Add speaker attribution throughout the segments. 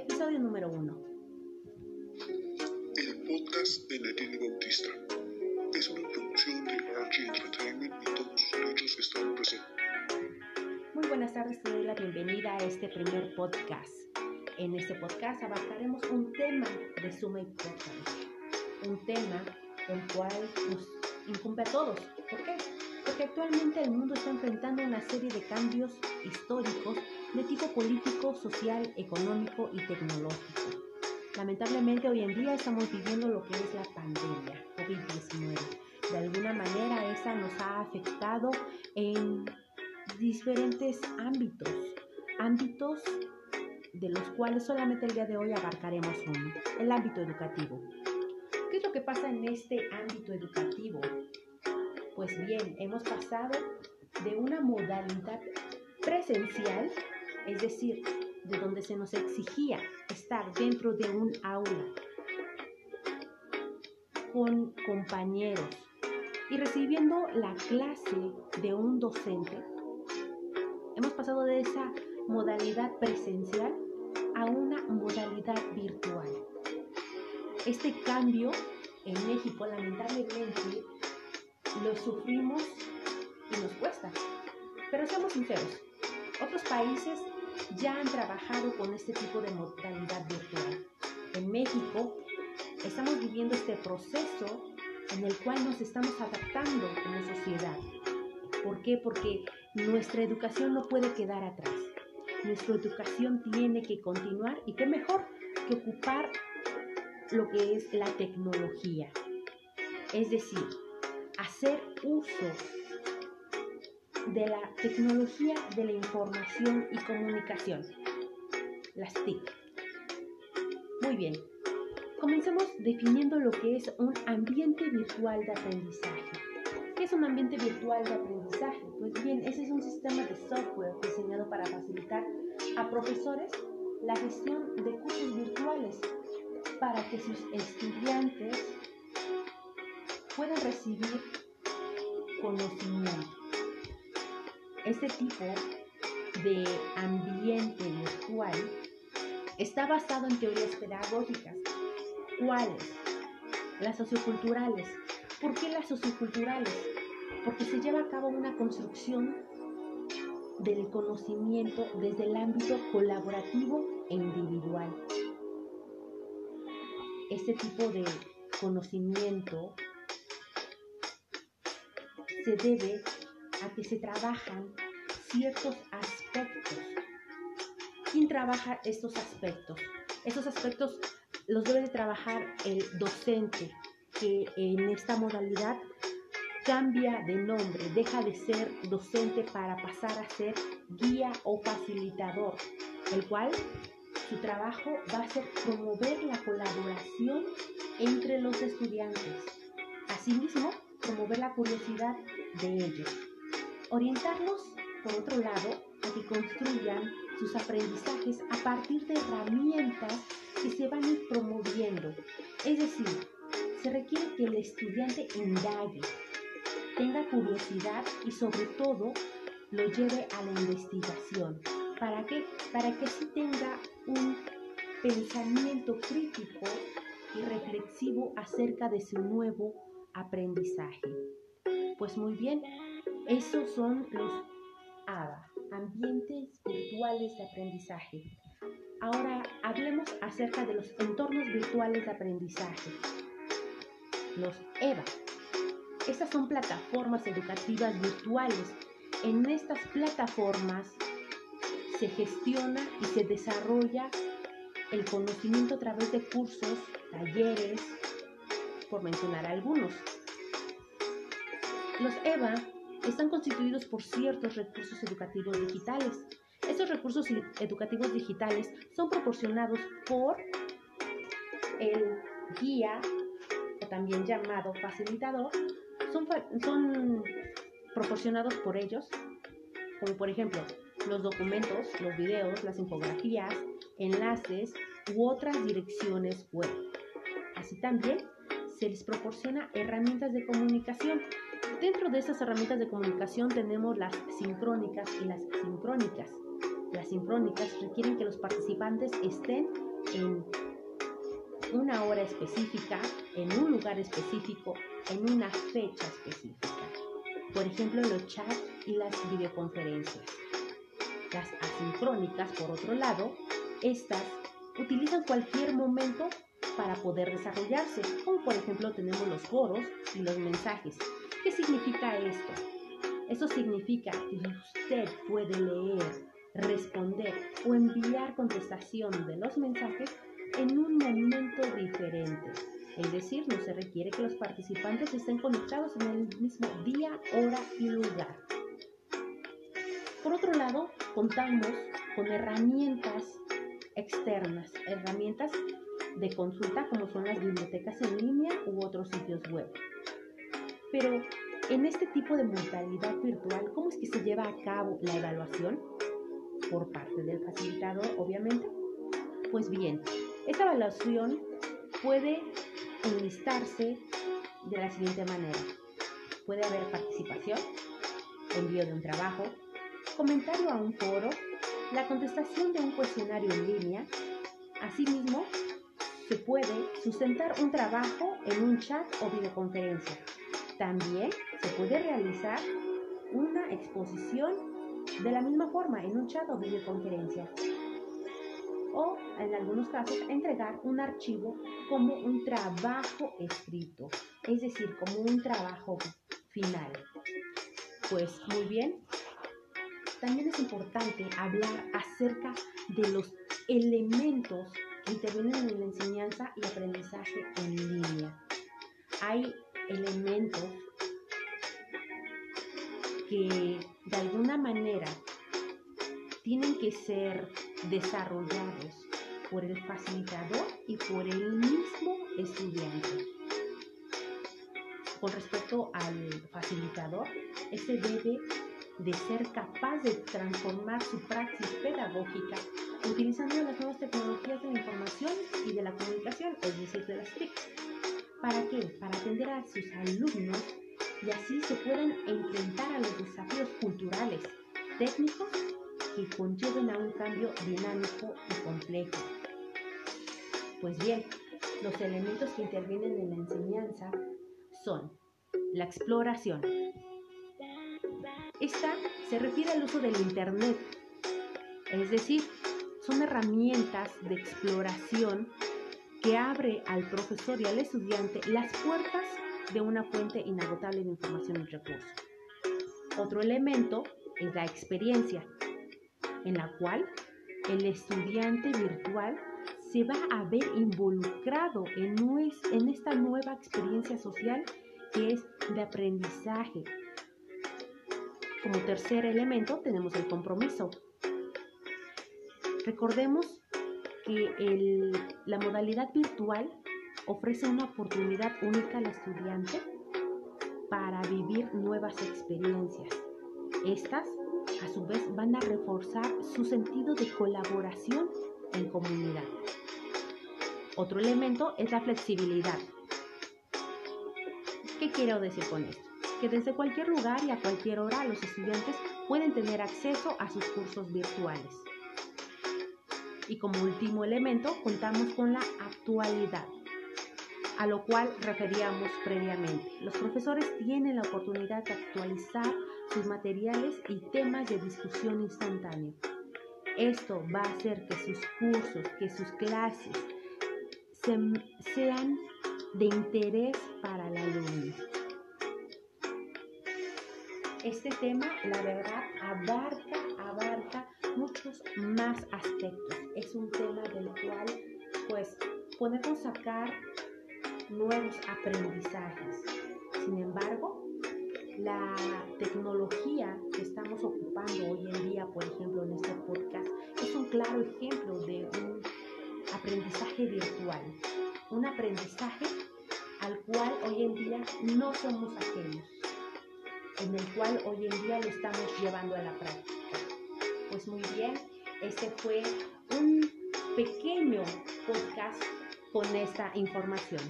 Speaker 1: episodio número uno.
Speaker 2: El podcast de Natalie Bautista es una producción de RG Entertainment y todos sus derechos están presentes.
Speaker 1: Muy buenas tardes, te doy la bienvenida a este primer podcast. En este podcast abarcaremos un tema de suma importancia, un tema el cual nos incumbe a todos. ¿Por qué? Porque actualmente el mundo está enfrentando una serie de cambios históricos de tipo político, social, económico y tecnológico. Lamentablemente hoy en día estamos viviendo lo que es la pandemia COVID-19. De alguna manera esa nos ha afectado en diferentes ámbitos, ámbitos de los cuales solamente el día de hoy abarcaremos uno, el ámbito educativo. ¿Qué es lo que pasa en este ámbito educativo? Pues bien, hemos pasado de una modalidad presencial, es decir, de donde se nos exigía estar dentro de un aula con compañeros y recibiendo la clase de un docente. Hemos pasado de esa modalidad presencial a una modalidad virtual. Este cambio en México lamentablemente lo sufrimos y nos cuesta. Pero seamos sinceros, otros países ya han trabajado con este tipo de modalidad virtual. En México estamos viviendo este proceso en el cual nos estamos adaptando como sociedad. ¿Por qué? Porque nuestra educación no puede quedar atrás. Nuestra educación tiene que continuar y qué mejor que ocupar lo que es la tecnología. Es decir, hacer uso de la tecnología de la información y comunicación, las TIC. Muy bien, comencemos definiendo lo que es un ambiente virtual de aprendizaje. ¿Qué es un ambiente virtual de aprendizaje? Pues bien, ese es un sistema de software diseñado para facilitar a profesores la gestión de cursos virtuales para que sus estudiantes puedan recibir conocimiento. Este tipo de ambiente virtual está basado en teorías pedagógicas. ¿Cuáles? Las socioculturales. ¿Por qué las socioculturales? Porque se lleva a cabo una construcción del conocimiento desde el ámbito colaborativo e individual. Este tipo de conocimiento se debe a que se trabajan ciertos aspectos. ¿Quién trabaja estos aspectos? Estos aspectos los debe de trabajar el docente, que en esta modalidad cambia de nombre, deja de ser docente para pasar a ser guía o facilitador, el cual su trabajo va a ser promover la colaboración entre los estudiantes. Asimismo, promover la curiosidad de ellos. Orientarlos, por otro lado, a que construyan sus aprendizajes a partir de herramientas que se van a ir promoviendo. Es decir, se requiere que el estudiante indague, tenga curiosidad y sobre todo lo lleve a la investigación. ¿Para qué? Para que así tenga un pensamiento crítico y reflexivo acerca de su nuevo aprendizaje. Pues muy bien, esos son los ABA, ambientes virtuales de aprendizaje. Ahora hablemos acerca de los entornos virtuales de aprendizaje. Los EVA. Estas son plataformas educativas virtuales. En estas plataformas se gestiona y se desarrolla el conocimiento a través de cursos, talleres, por mencionar algunos. Los EVA están constituidos por ciertos recursos educativos digitales. Estos recursos educativos digitales son proporcionados por el guía, o también llamado facilitador, son, son proporcionados por ellos, como por ejemplo los documentos, los videos, las infografías, enlaces u otras direcciones web. Así también se les proporciona herramientas de comunicación. Dentro de esas herramientas de comunicación tenemos las sincrónicas y las sincrónicas. Las sincrónicas requieren que los participantes estén en una hora específica, en un lugar específico, en una fecha específica. Por ejemplo, los chats y las videoconferencias. Las asincrónicas, por otro lado, estas utilizan cualquier momento para poder desarrollarse, como por ejemplo tenemos los foros y los mensajes. ¿Qué significa esto? Eso significa que usted puede leer, responder o enviar contestación de los mensajes en un momento diferente. Es decir, no se requiere que los participantes estén conectados en el mismo día, hora y lugar. Por otro lado, contamos con herramientas externas, herramientas de consulta como son las bibliotecas en línea u otros sitios web. Pero en este tipo de modalidad virtual, ¿cómo es que se lleva a cabo la evaluación? Por parte del facilitador, obviamente. Pues bien, esta evaluación puede enlistarse de la siguiente manera. Puede haber participación, envío de un trabajo, comentario a un foro, la contestación de un cuestionario en línea. Asimismo, se puede sustentar un trabajo en un chat o videoconferencia. También se puede realizar una exposición de la misma forma en un chat o videoconferencia o en algunos casos entregar un archivo como un trabajo escrito, es decir, como un trabajo final. Pues muy bien, también es importante hablar acerca de los elementos que intervienen en la enseñanza y aprendizaje en línea. Hay elementos que de alguna manera tienen que ser desarrollados por el facilitador y por el mismo estudiante. Con respecto al facilitador, ese debe de ser capaz de transformar su praxis pedagógica utilizando las nuevas tecnologías de la información y de la comunicación, es decir, de las TIC. ¿Para qué? Para atender a sus alumnos y así se puedan enfrentar a los desafíos culturales, técnicos que conlleven a un cambio dinámico y complejo. Pues bien, los elementos que intervienen en la enseñanza son la exploración. Esta se refiere al uso del Internet, es decir, son herramientas de exploración que abre al profesor y al estudiante las puertas de una fuente inagotable de información y recursos. Otro elemento es la experiencia, en la cual el estudiante virtual se va a ver involucrado en, en esta nueva experiencia social que es de aprendizaje. Como tercer elemento tenemos el compromiso. Recordemos la modalidad virtual ofrece una oportunidad única al estudiante para vivir nuevas experiencias. Estas a su vez van a reforzar su sentido de colaboración en comunidad. Otro elemento es la flexibilidad. ¿Qué quiero decir con esto? Que desde cualquier lugar y a cualquier hora los estudiantes pueden tener acceso a sus cursos virtuales. Y como último elemento contamos con la actualidad, a lo cual referíamos previamente. Los profesores tienen la oportunidad de actualizar sus materiales y temas de discusión instantáneo. Esto va a hacer que sus cursos, que sus clases sean de interés para el alumno. Este tema, la verdad, abarca, abarca muchos más aspectos. Es un tema del cual, pues, podemos sacar nuevos aprendizajes. Sin embargo, la tecnología que estamos ocupando hoy en día, por ejemplo, en este podcast, es un claro ejemplo de un aprendizaje virtual, un aprendizaje al cual hoy en día no somos ajenos, en el cual hoy en día lo estamos llevando a la práctica. Pues muy bien, este fue un pequeño podcast con esta información.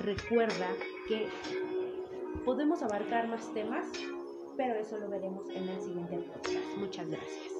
Speaker 1: Recuerda que podemos abarcar más temas, pero eso lo veremos en el siguiente podcast. Muchas gracias.